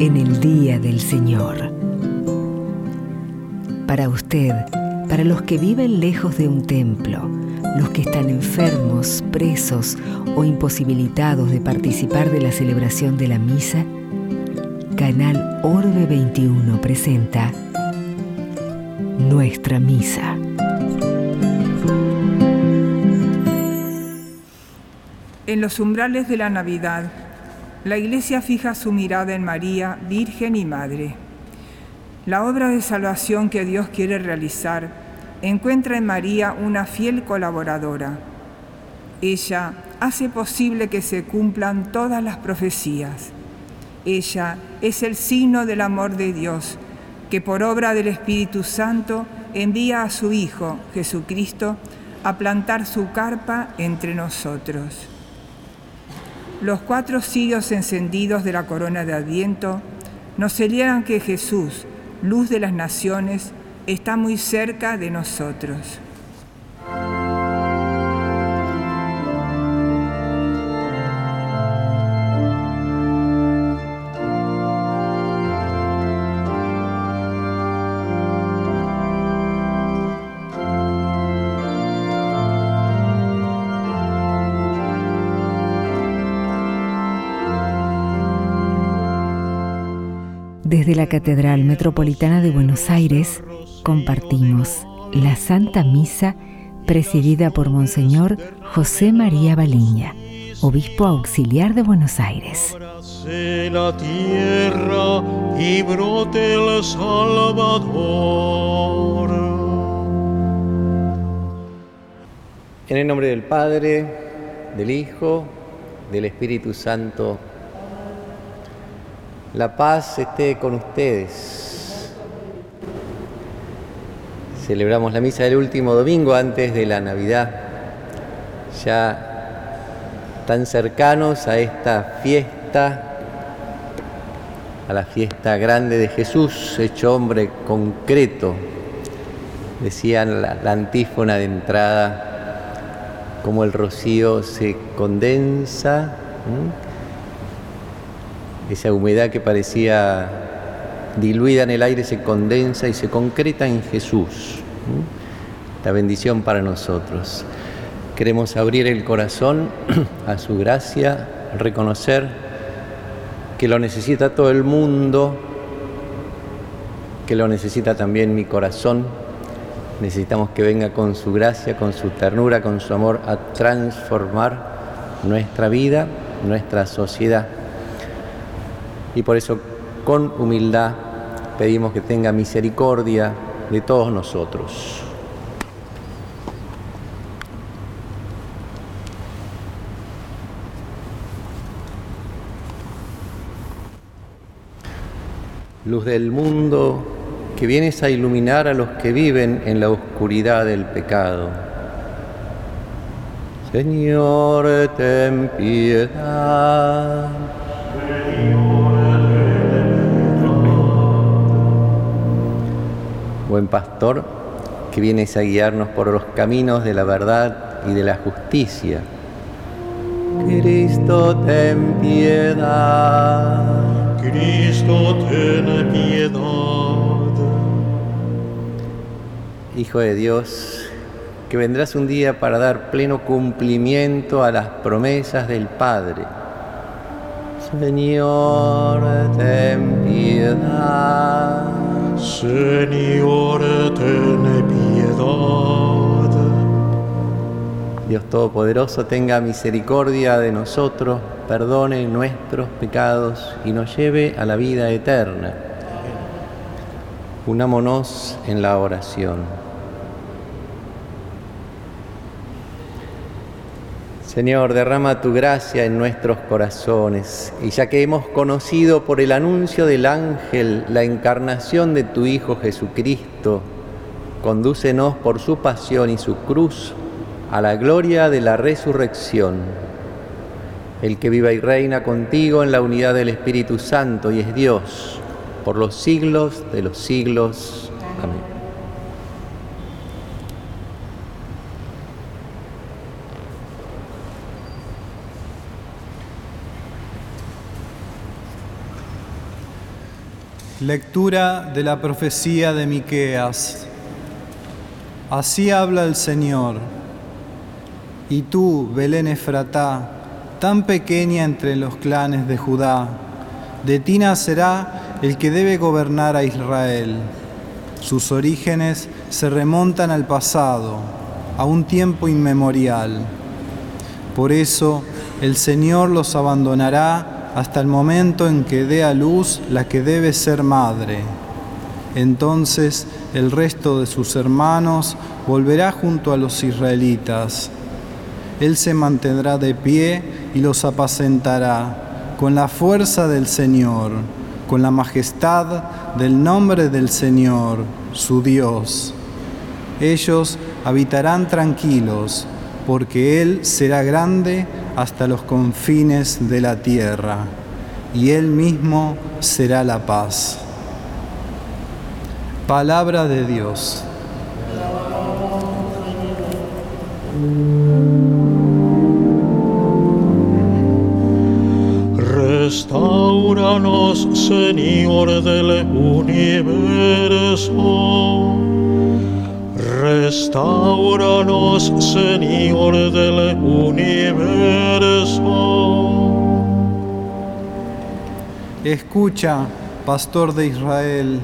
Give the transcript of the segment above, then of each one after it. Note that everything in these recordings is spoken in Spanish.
en el día del Señor. Para usted, para los que viven lejos de un templo, los que están enfermos, presos o imposibilitados de participar de la celebración de la misa, Canal Orbe 21 presenta Nuestra Misa. En los umbrales de la Navidad, la Iglesia fija su mirada en María, Virgen y Madre. La obra de salvación que Dios quiere realizar encuentra en María una fiel colaboradora. Ella hace posible que se cumplan todas las profecías. Ella es el signo del amor de Dios, que por obra del Espíritu Santo envía a su Hijo, Jesucristo, a plantar su carpa entre nosotros. Los cuatro cirios encendidos de la corona de Adviento nos señalan que Jesús, luz de las naciones, está muy cerca de nosotros. Desde la Catedral Metropolitana de Buenos Aires compartimos la Santa Misa presidida por Monseñor José María Baliña, obispo auxiliar de Buenos Aires. la tierra y brote el Salvador. En el nombre del Padre, del Hijo, del Espíritu Santo, la paz esté con ustedes. Celebramos la misa del último domingo antes de la Navidad, ya tan cercanos a esta fiesta, a la fiesta grande de Jesús, hecho hombre concreto. Decían la, antífona de entrada, como el rocío se condensa esa humedad que parecía diluida en el aire se condensa y se concreta en Jesús. La bendición para nosotros. Queremos abrir el corazón a su gracia, reconocer que lo necesita todo el mundo, que lo necesita también mi corazón. Necesitamos que venga con su gracia, con su ternura, con su amor a transformar nuestra vida, nuestra sociedad y por eso con humildad pedimos que tenga misericordia de todos nosotros. Luz del mundo, que vienes a iluminar a los que viven en la oscuridad del pecado. Señor, ten piedad. Buen pastor, que vienes a guiarnos por los caminos de la verdad y de la justicia. Cristo, ten piedad. Cristo, ten piedad. Hijo de Dios, que vendrás un día para dar pleno cumplimiento a las promesas del Padre. Señor, ten piedad. Señor, ten piedad. Dios Todopoderoso tenga misericordia de nosotros, perdone nuestros pecados y nos lleve a la vida eterna. Unámonos en la oración. Señor, derrama tu gracia en nuestros corazones y ya que hemos conocido por el anuncio del ángel la encarnación de tu Hijo Jesucristo, condúcenos por su pasión y su cruz a la gloria de la resurrección. El que viva y reina contigo en la unidad del Espíritu Santo y es Dios por los siglos de los siglos. Amén. Lectura de la profecía de Miqueas. Así habla el Señor. Y tú, Belén Efratá, tan pequeña entre los clanes de Judá, de ti nacerá el que debe gobernar a Israel. Sus orígenes se remontan al pasado, a un tiempo inmemorial. Por eso el Señor los abandonará hasta el momento en que dé a luz la que debe ser madre. Entonces el resto de sus hermanos volverá junto a los israelitas. Él se mantendrá de pie y los apacentará con la fuerza del Señor, con la majestad del nombre del Señor, su Dios. Ellos habitarán tranquilos, porque Él será grande hasta los confines de la tierra, y Él mismo será la paz. Palabra de Dios. Restauranos, Señor del universo. Restauranos, Señor del universo. Escucha, pastor de Israel,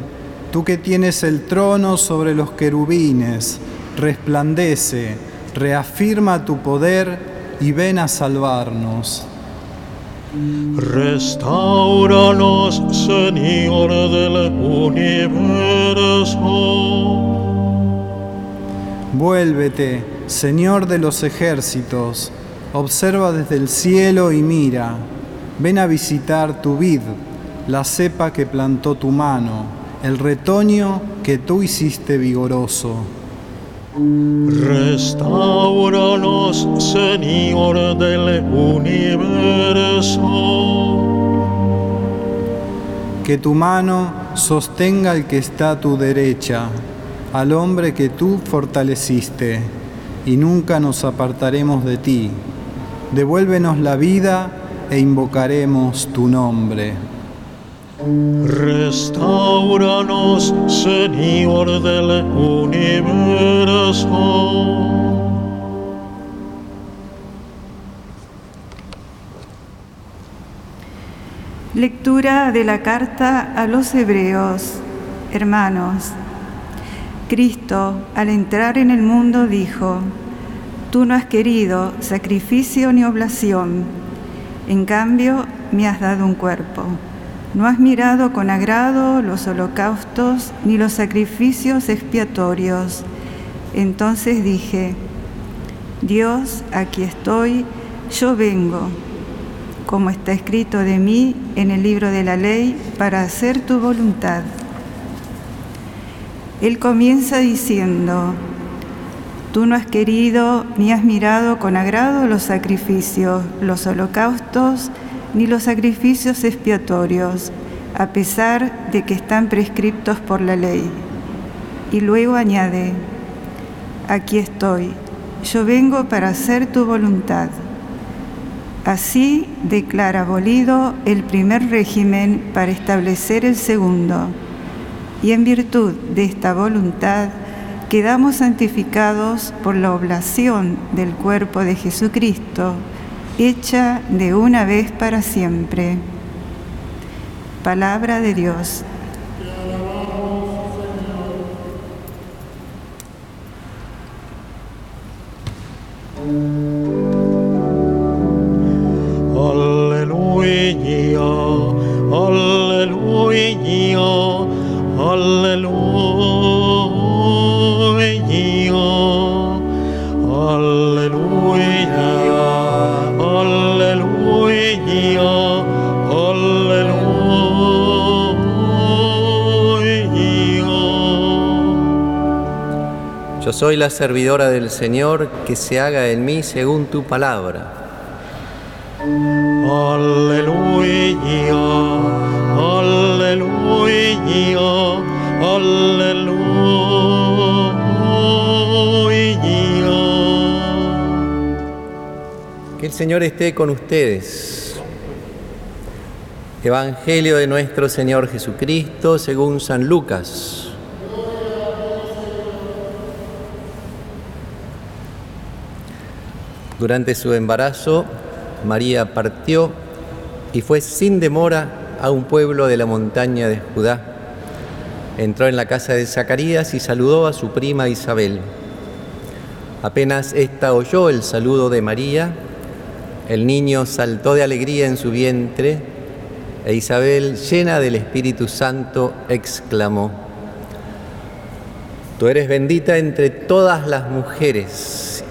tú que tienes el trono sobre los querubines, resplandece, reafirma tu poder y ven a salvarnos. Restauranos, Señor del universo. Vuélvete, Señor de los ejércitos, observa desde el cielo y mira. Ven a visitar tu vid, la cepa que plantó tu mano, el retoño que tú hiciste vigoroso. Restauranos, Señor del universo. Que tu mano sostenga al que está a tu derecha al hombre que tú fortaleciste, y nunca nos apartaremos de ti. Devuélvenos la vida e invocaremos tu nombre. Restauranos, Señor del universo. Lectura de la carta a los hebreos. Hermanos, Cristo, al entrar en el mundo, dijo, Tú no has querido sacrificio ni oblación, en cambio me has dado un cuerpo. No has mirado con agrado los holocaustos ni los sacrificios expiatorios. Entonces dije, Dios, aquí estoy, yo vengo, como está escrito de mí en el libro de la ley, para hacer tu voluntad. Él comienza diciendo, Tú no has querido ni has mirado con agrado los sacrificios, los holocaustos, ni los sacrificios expiatorios, a pesar de que están prescriptos por la ley. Y luego añade, Aquí estoy, yo vengo para hacer tu voluntad. Así declara abolido el primer régimen para establecer el segundo y en virtud de esta voluntad quedamos santificados por la oblación del cuerpo de Jesucristo, hecha de una vez para siempre. Palabra de Dios. Soy la servidora del Señor, que se haga en mí según tu palabra. Aleluya, aleluya, aleluya. Que el Señor esté con ustedes. Evangelio de nuestro Señor Jesucristo según San Lucas. Durante su embarazo, María partió y fue sin demora a un pueblo de la montaña de Judá. Entró en la casa de Zacarías y saludó a su prima Isabel. Apenas ésta oyó el saludo de María, el niño saltó de alegría en su vientre e Isabel, llena del Espíritu Santo, exclamó, Tú eres bendita entre todas las mujeres,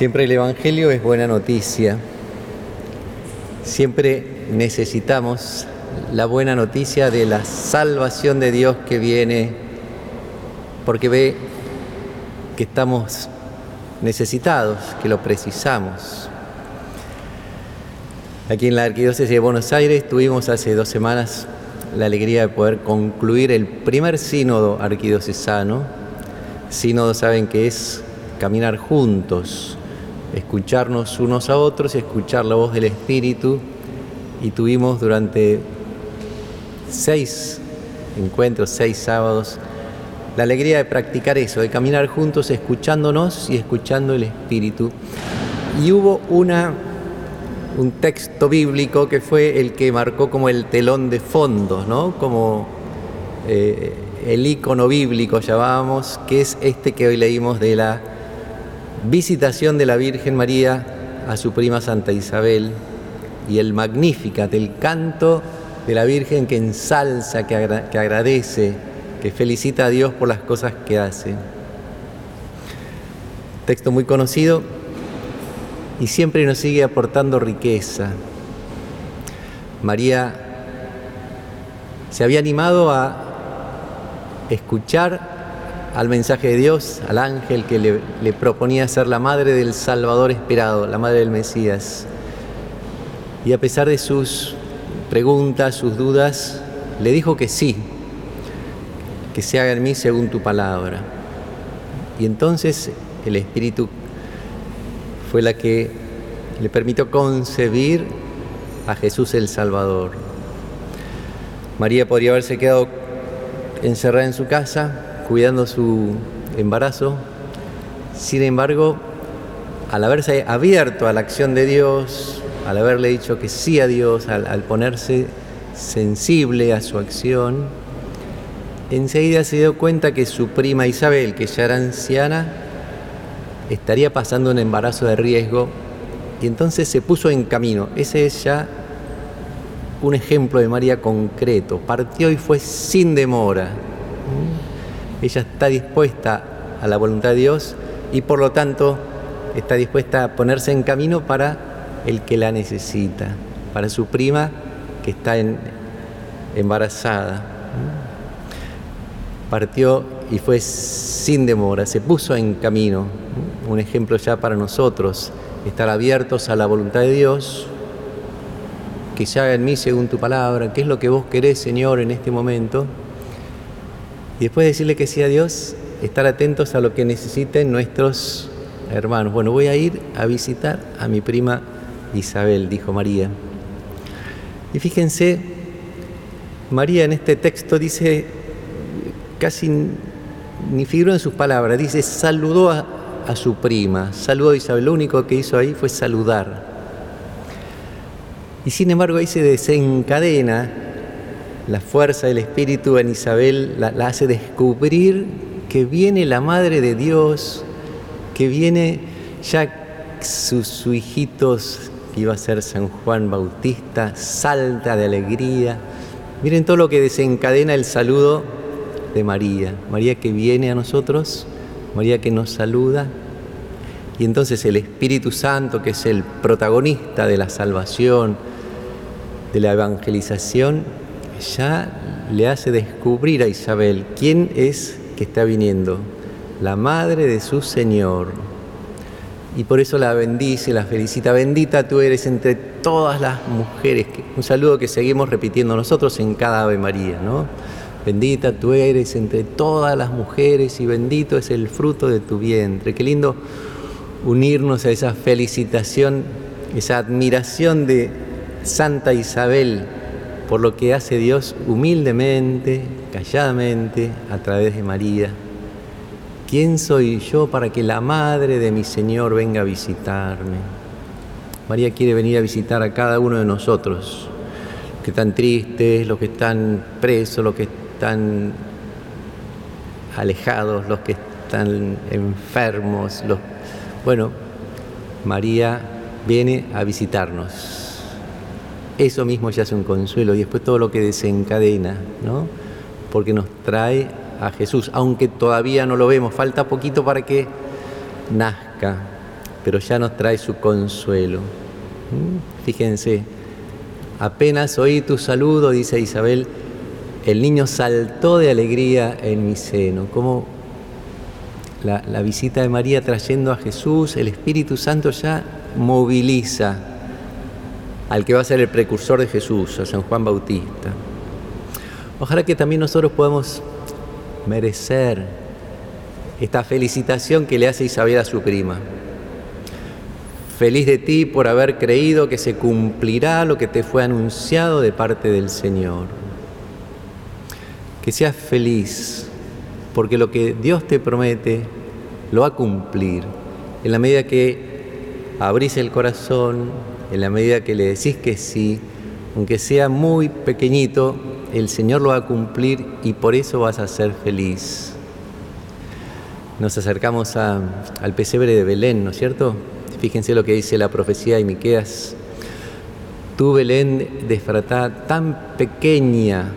Siempre el Evangelio es buena noticia. Siempre necesitamos la buena noticia de la salvación de Dios que viene porque ve que estamos necesitados, que lo precisamos. Aquí en la Arquidiócesis de Buenos Aires tuvimos hace dos semanas la alegría de poder concluir el primer sínodo arquidiocesano. Sínodo saben que es caminar juntos, escucharnos unos a otros, escuchar la voz del Espíritu. Y tuvimos durante seis encuentros, seis sábados, la alegría de practicar eso, de caminar juntos, escuchándonos y escuchando el Espíritu. Y hubo una un texto bíblico que fue el que marcó como el telón de fondo, ¿no? como eh, el icono bíblico llamábamos, que es este que hoy leímos de la visitación de la Virgen María a su prima Santa Isabel y el Magnificat, el canto de la Virgen que ensalza, que, que agradece, que felicita a Dios por las cosas que hace. Texto muy conocido, y siempre nos sigue aportando riqueza. María se había animado a escuchar al mensaje de Dios, al ángel que le, proponía ser la madre del Salvador esperado, la madre del Mesías. Y a pesar de sus preguntas, sus dudas, le dijo que sí, que se haga en mí según tu palabra. Y entonces el Espíritu fue la que le permitió concebir a Jesús el Salvador. María podría haberse quedado encerrada en su casa, cuidando su embarazo. Sin embargo, al haberse abierto a la acción de Dios, al haberle dicho que sí a Dios, al, ponerse sensible a su acción, enseguida se dio cuenta que su prima Isabel, que ya era anciana, estaría pasando un embarazo de riesgo y entonces se puso en camino. Ese es ya un ejemplo de María concreto. Partió y fue sin demora. Ella está dispuesta a la voluntad de Dios y por lo tanto está dispuesta a ponerse en camino para el que la necesita, para su prima que está embarazada. Partió y fue sin demora, se puso en camino un ejemplo ya para nosotros, estar abiertos a la voluntad de Dios, que se haga en mí según tu palabra, qué es lo que vos querés, Señor, en este momento. Y después decirle que sí a Dios, estar atentos a lo que necesiten nuestros hermanos. Bueno, voy a ir a visitar a mi prima Isabel, dijo María. Y fíjense, María en este texto dice, casi ni figuró en sus palabras, dice, saludó a, a su prima, saludó a Isabel, lo único que hizo ahí fue saludar. Y sin embargo ahí se desencadena la fuerza del Espíritu en Isabel, la, hace descubrir que viene la Madre de Dios, que viene ya sus su hijitos, que iba a ser San Juan Bautista, salta de alegría. Miren todo lo que desencadena el saludo de María, María que viene a nosotros María que nos saluda. Y entonces el Espíritu Santo, que es el protagonista de la salvación, de la evangelización, ya le hace descubrir a Isabel quién es que está viniendo, la madre de su Señor. Y por eso la bendice, la felicita. Bendita tú eres entre todas las mujeres. Un saludo que seguimos repitiendo nosotros en cada Ave María, ¿no? Bendita tú eres entre todas las mujeres y bendito es el fruto de tu vientre. Qué lindo unirnos a esa felicitación, esa admiración de Santa Isabel por lo que hace Dios humildemente, calladamente, a través de María. ¿Quién soy yo para que la madre de mi Señor venga a visitarme? María quiere venir a visitar a cada uno de nosotros, los que están tristes, los que están presos, los que están alejados, los que están enfermos. Bueno, María viene a visitarnos eso mismo ya es un consuelo y después todo lo que desencadena, ¿no? Porque nos trae a Jesús, aunque todavía no lo vemos, falta poquito para que nazca, pero ya nos trae su consuelo. ¿Mm? Fíjense, apenas oí tu saludo, dice Isabel, el niño saltó de alegría en mi seno. Como la, la visita de María trayendo a Jesús, el Espíritu Santo ya moviliza al que va a ser el precursor de Jesús, a San Juan Bautista. Ojalá que también nosotros podamos merecer esta felicitación que le hace Isabel a su prima. Feliz de ti por haber creído que se cumplirá lo que te fue anunciado de parte del Señor. Que seas feliz porque lo que Dios te promete lo va a cumplir en la medida que abrís el corazón, en la medida que le decís que sí, aunque sea muy pequeñito, el Señor lo va a cumplir y por eso vas a ser feliz. Nos acercamos al pesebre de Belén, ¿no es cierto? Fíjense lo que dice la profecía de Miqueas. Tú, Belén de tan pequeña,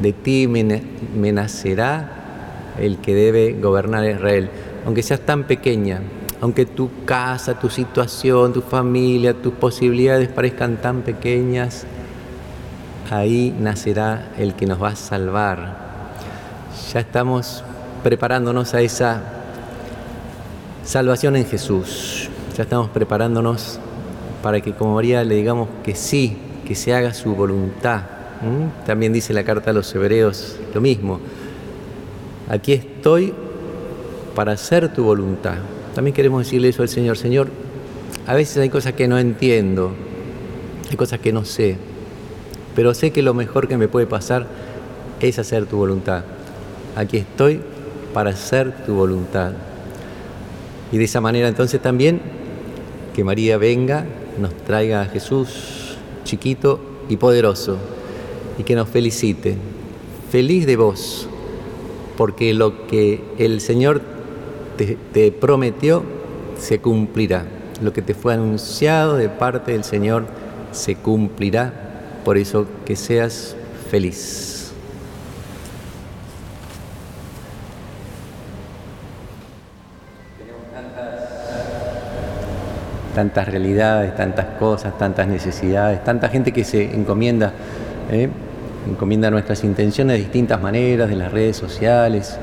de ti me nacerá el que debe gobernar Israel. Aunque seas tan pequeña, aunque tu casa, tu situación, tu familia, tus posibilidades parezcan tan pequeñas, ahí nacerá el que nos va a salvar. Ya estamos preparándonos a esa salvación en Jesús. Ya estamos preparándonos para que como María le digamos que sí, que se haga su voluntad. También dice la carta a los hebreos lo mismo. Aquí estoy para hacer tu voluntad. También queremos decirle eso al Señor. Señor, a veces hay cosas que no entiendo, hay cosas que no sé, pero sé que lo mejor que me puede pasar es hacer tu voluntad. Aquí estoy para hacer tu voluntad. Y de esa manera entonces también que María venga, nos traiga a Jesús chiquito y poderoso y que nos felicite. Feliz de vos, porque lo que el Señor te, prometió se cumplirá. Lo que te fue anunciado de parte del Señor se cumplirá. Por eso que seas feliz. tantas realidades, tantas cosas, tantas necesidades, tanta gente que se encomienda, ¿eh? encomienda nuestras intenciones de distintas maneras, de las redes sociales,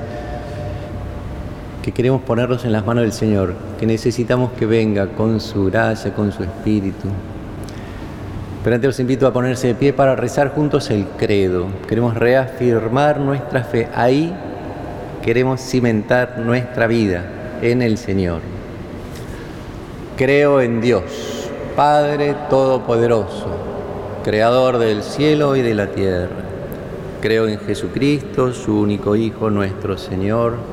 que queremos ponerlos en las manos del Señor, que necesitamos que venga con su gracia, con su espíritu. Pero antes los invito a ponerse de pie para rezar juntos el credo. Queremos reafirmar nuestra fe. Ahí queremos cimentar nuestra vida en el Señor. Creo en Dios, Padre Todopoderoso, Creador del cielo y de la tierra. Creo en Jesucristo, su único Hijo, nuestro Señor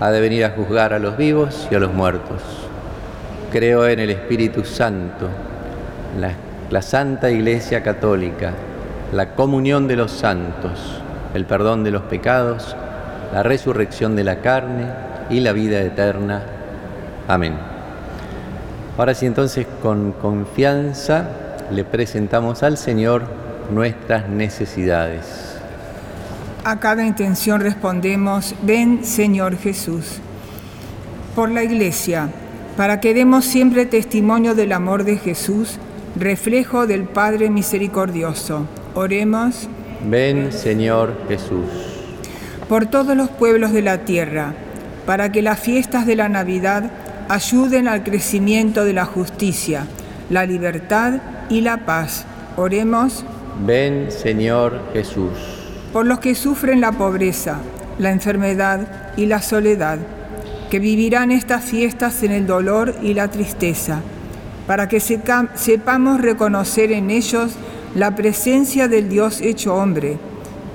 ha de venir a juzgar a los vivos y a los muertos. Creo en el Espíritu Santo, la, la Santa Iglesia Católica, la comunión de los santos, el perdón de los pecados, la resurrección de la carne y la vida eterna. Amén. Ahora sí entonces con confianza le presentamos al Señor nuestras necesidades. A cada intención respondemos, ven Señor Jesús. Por la Iglesia, para que demos siempre testimonio del amor de Jesús, reflejo del Padre misericordioso. Oremos. Ven Señor Jesús. Por todos los pueblos de la tierra, para que las fiestas de la Navidad ayuden al crecimiento de la justicia, la libertad y la paz. Oremos. Ven Señor Jesús. Por los que sufren la pobreza, la enfermedad y la soledad, que vivirán estas fiestas en el dolor y la tristeza, para que sepamos reconocer en ellos la presencia del Dios hecho hombre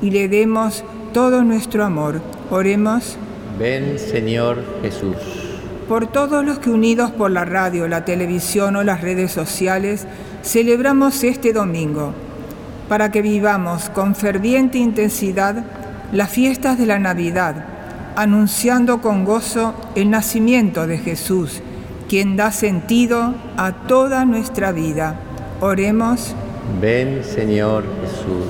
y le demos todo nuestro amor. Oremos. Ven Señor Jesús. Por todos los que unidos por la radio, la televisión o las redes sociales, celebramos este domingo, para que vivamos con ferviente intensidad las fiestas de la Navidad, anunciando con gozo el nacimiento de Jesús, quien da sentido a toda nuestra vida. Oremos. Ven Señor Jesús.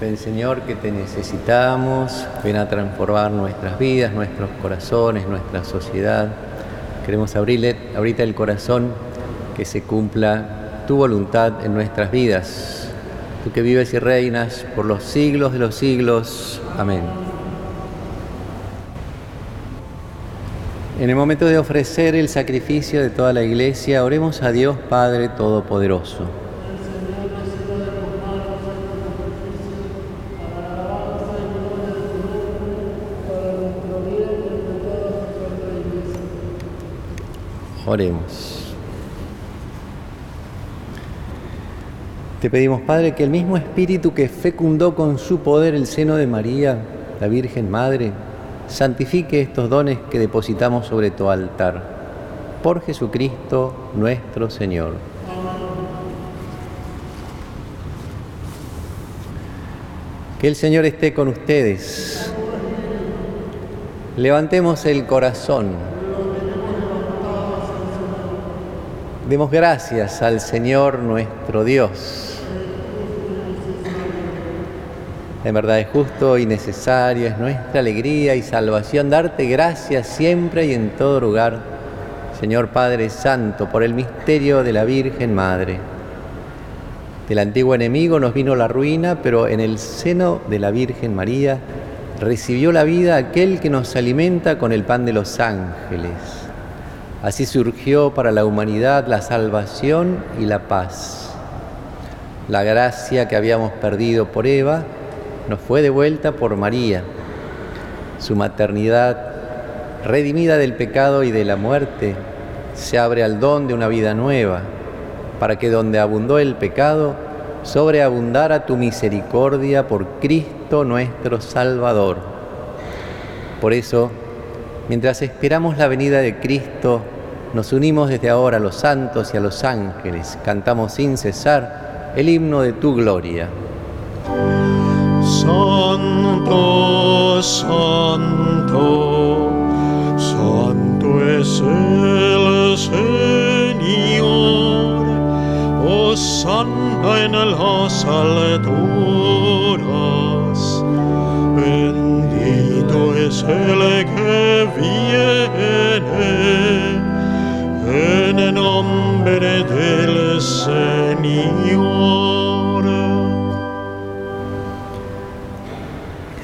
Ven Señor que te necesitamos, ven a transformar nuestras vidas, nuestros corazones, nuestra sociedad. Queremos abrirle ahorita el corazón que se cumpla tu voluntad en nuestras vidas. Tú que vives y reinas por los siglos de los siglos. Amén. En el momento de ofrecer el sacrificio de toda la iglesia, oremos a Dios Padre Todopoderoso. Oremos. Te pedimos, Padre, que el mismo Espíritu que fecundó con su poder el seno de María, la Virgen Madre, santifique estos dones que depositamos sobre tu altar. Por Jesucristo nuestro Señor. Que el Señor esté con ustedes. Levantemos el corazón. Demos gracias al Señor nuestro Dios. En verdad es justo y necesario, es nuestra alegría y salvación darte gracias siempre y en todo lugar, Señor Padre Santo, por el misterio de la Virgen Madre. Del antiguo enemigo nos vino la ruina, pero en el seno de la Virgen María recibió la vida aquel que nos alimenta con el pan de los ángeles. Así surgió para la humanidad la salvación y la paz. La gracia que habíamos perdido por Eva, nos fue devuelta por María. Su maternidad, redimida del pecado y de la muerte, se abre al don de una vida nueva, para que donde abundó el pecado, sobreabundara tu misericordia por Cristo nuestro Salvador. Por eso, mientras esperamos la venida de Cristo, nos unimos desde ahora a los santos y a los ángeles, cantamos sin cesar el himno de tu gloria. Santo, Santo, Santo es el Señor, oh Santa en las alturas, bendito es el que viene. En el nombre del Señor.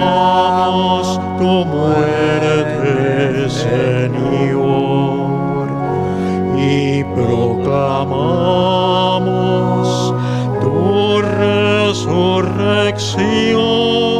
Anunciamos tu muerte, Señor, y proclamamos tu resurrección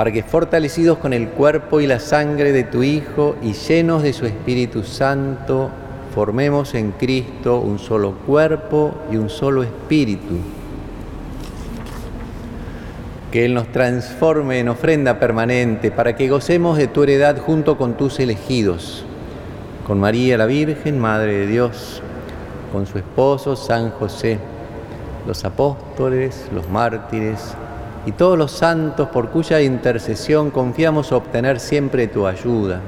para que fortalecidos con el cuerpo y la sangre de tu Hijo y llenos de su Espíritu Santo, formemos en Cristo un solo cuerpo y un solo espíritu. Que Él nos transforme en ofrenda permanente para que gocemos de tu heredad junto con tus elegidos, con María la Virgen, Madre de Dios, con su esposo San José, los apóstoles, los mártires, y todos los santos por cuya intercesión confiamos obtener siempre tu ayuda.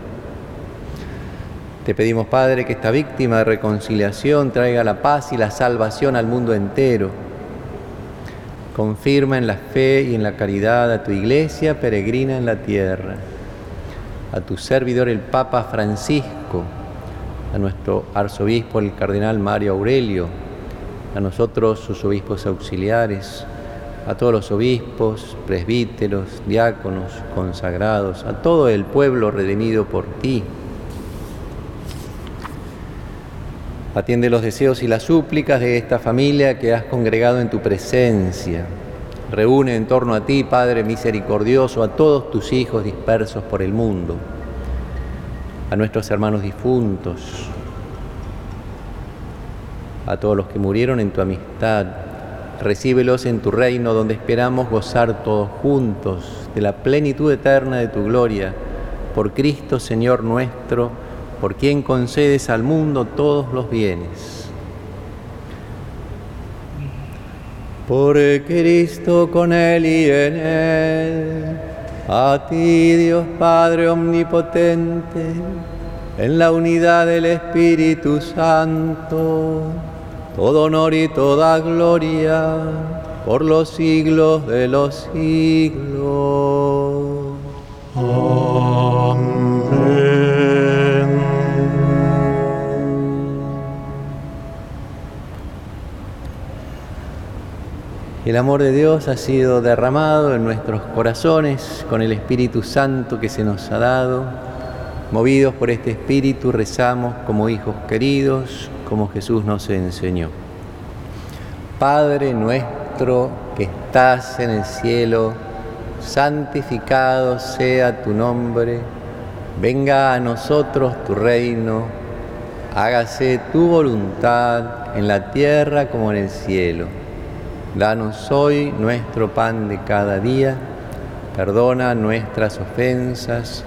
Te pedimos, Padre, que esta víctima de reconciliación traiga la paz y la salvación al mundo entero. Confirma en la fe y en la caridad a tu iglesia peregrina en la tierra, a tu servidor el Papa Francisco, a nuestro arzobispo el Cardenal Mario Aurelio, a nosotros sus obispos auxiliares, a todos los obispos, presbíteros, diáconos, consagrados, a todo el pueblo redimido por ti. Atiende los deseos y las súplicas de esta familia que has congregado en tu presencia. Reúne en torno a ti, Padre misericordioso, a todos tus hijos dispersos por el mundo, a nuestros hermanos difuntos, a todos los que murieron en tu amistad, recíbelos en tu reino donde esperamos gozar todos juntos de la plenitud eterna de tu gloria, por Cristo Señor nuestro, por quien concedes al mundo todos los bienes. Por Cristo con Él y en Él, a ti Dios Padre Omnipotente, en la unidad del Espíritu Santo todo honor y toda gloria por los siglos de los siglos. Amén. El amor de Dios ha sido derramado en nuestros corazones con el Espíritu Santo que se nos ha dado Movidos por este espíritu, rezamos como hijos queridos, como Jesús nos enseñó. Padre nuestro que estás en el cielo, santificado sea tu nombre, venga a nosotros tu reino, hágase tu voluntad en la tierra como en el cielo. Danos hoy nuestro pan de cada día, perdona nuestras ofensas,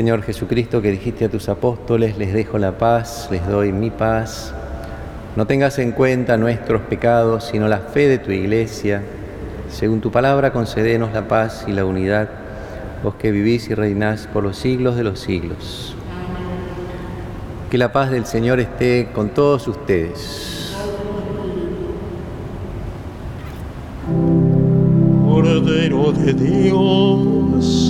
Señor Jesucristo, que dijiste a tus apóstoles, les dejo la paz, les doy mi paz. No tengas en cuenta nuestros pecados, sino la fe de tu iglesia. Según tu palabra, concédenos la paz y la unidad, vos que vivís y reinás por los siglos de los siglos. Que la paz del Señor esté con todos ustedes. Cordero de Dios,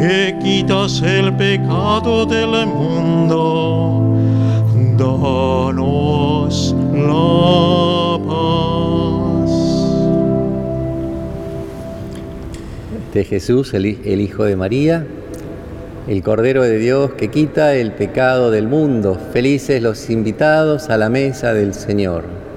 que quitas el pecado del mundo, danos la paz. De Jesús, el, el Hijo de María, el Cordero de Dios que quita el pecado del mundo. Felices los invitados a la mesa del Señor.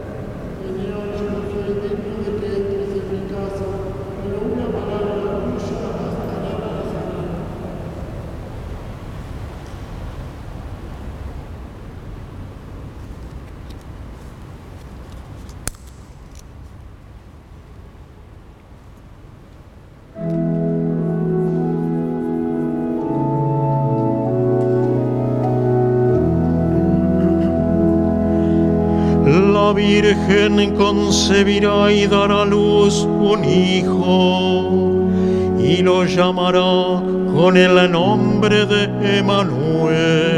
Virgen concebirá y dará a luz un hijo y lo llamará con el nombre de Emanuel.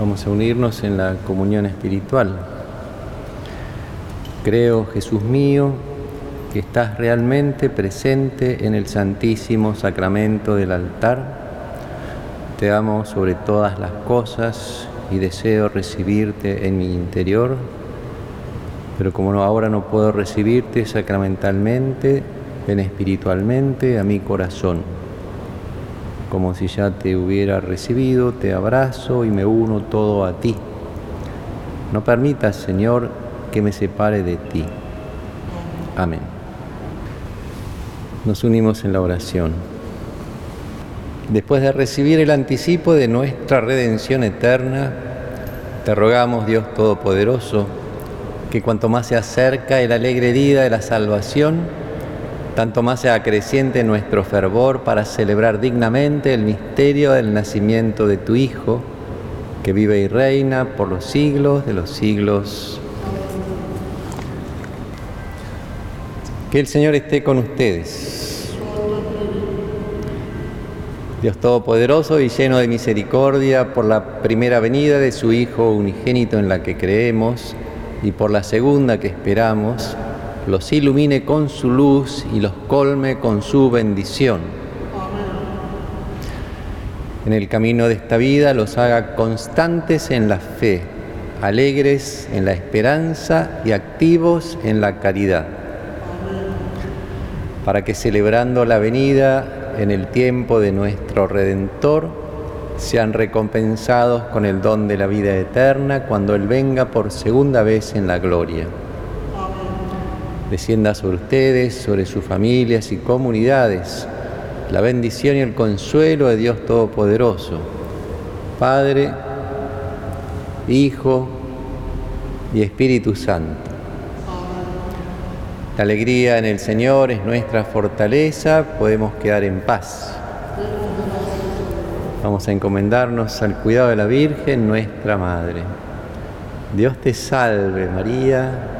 Vamos a unirnos en la comunión espiritual. Creo, Jesús mío, que estás realmente presente en el Santísimo Sacramento del altar. Te amo sobre todas las cosas y deseo recibirte en mi interior, pero como ahora no puedo recibirte sacramentalmente, ven espiritualmente a mi corazón como si ya te hubiera recibido, te abrazo y me uno todo a ti. No permitas, Señor, que me separe de ti. Amén. Nos unimos en la oración. Después de recibir el anticipo de nuestra redención eterna, te rogamos, Dios Todopoderoso, que cuanto más se acerca el alegre día de la salvación, tanto más se acreciente nuestro fervor para celebrar dignamente el misterio del nacimiento de tu Hijo, que vive y reina por los siglos de los siglos. Que el Señor esté con ustedes. Dios Todopoderoso y lleno de misericordia por la primera venida de su Hijo unigénito en la que creemos y por la segunda que esperamos, los ilumine con su luz y los colme con su bendición. En el camino de esta vida los haga constantes en la fe, alegres en la esperanza y activos en la caridad, para que celebrando la venida en el tiempo de nuestro Redentor, sean recompensados con el don de la vida eterna cuando Él venga por segunda vez en la gloria. Descienda sobre ustedes, sobre sus familias y comunidades, la bendición y el consuelo de Dios Todopoderoso, Padre, Hijo y Espíritu Santo. La alegría en el Señor es nuestra fortaleza, podemos quedar en paz. Vamos a encomendarnos al cuidado de la Virgen, nuestra Madre. Dios te salve María,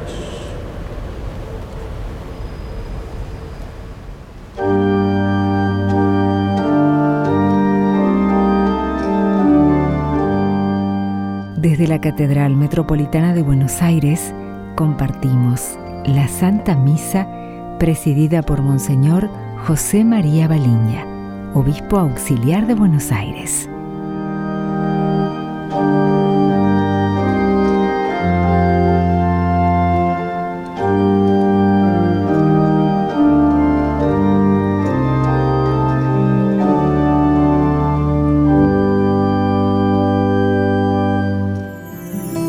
La Catedral Metropolitana de Buenos Aires compartimos la Santa Misa presidida por Monseñor José María Baliña, obispo auxiliar de Buenos Aires.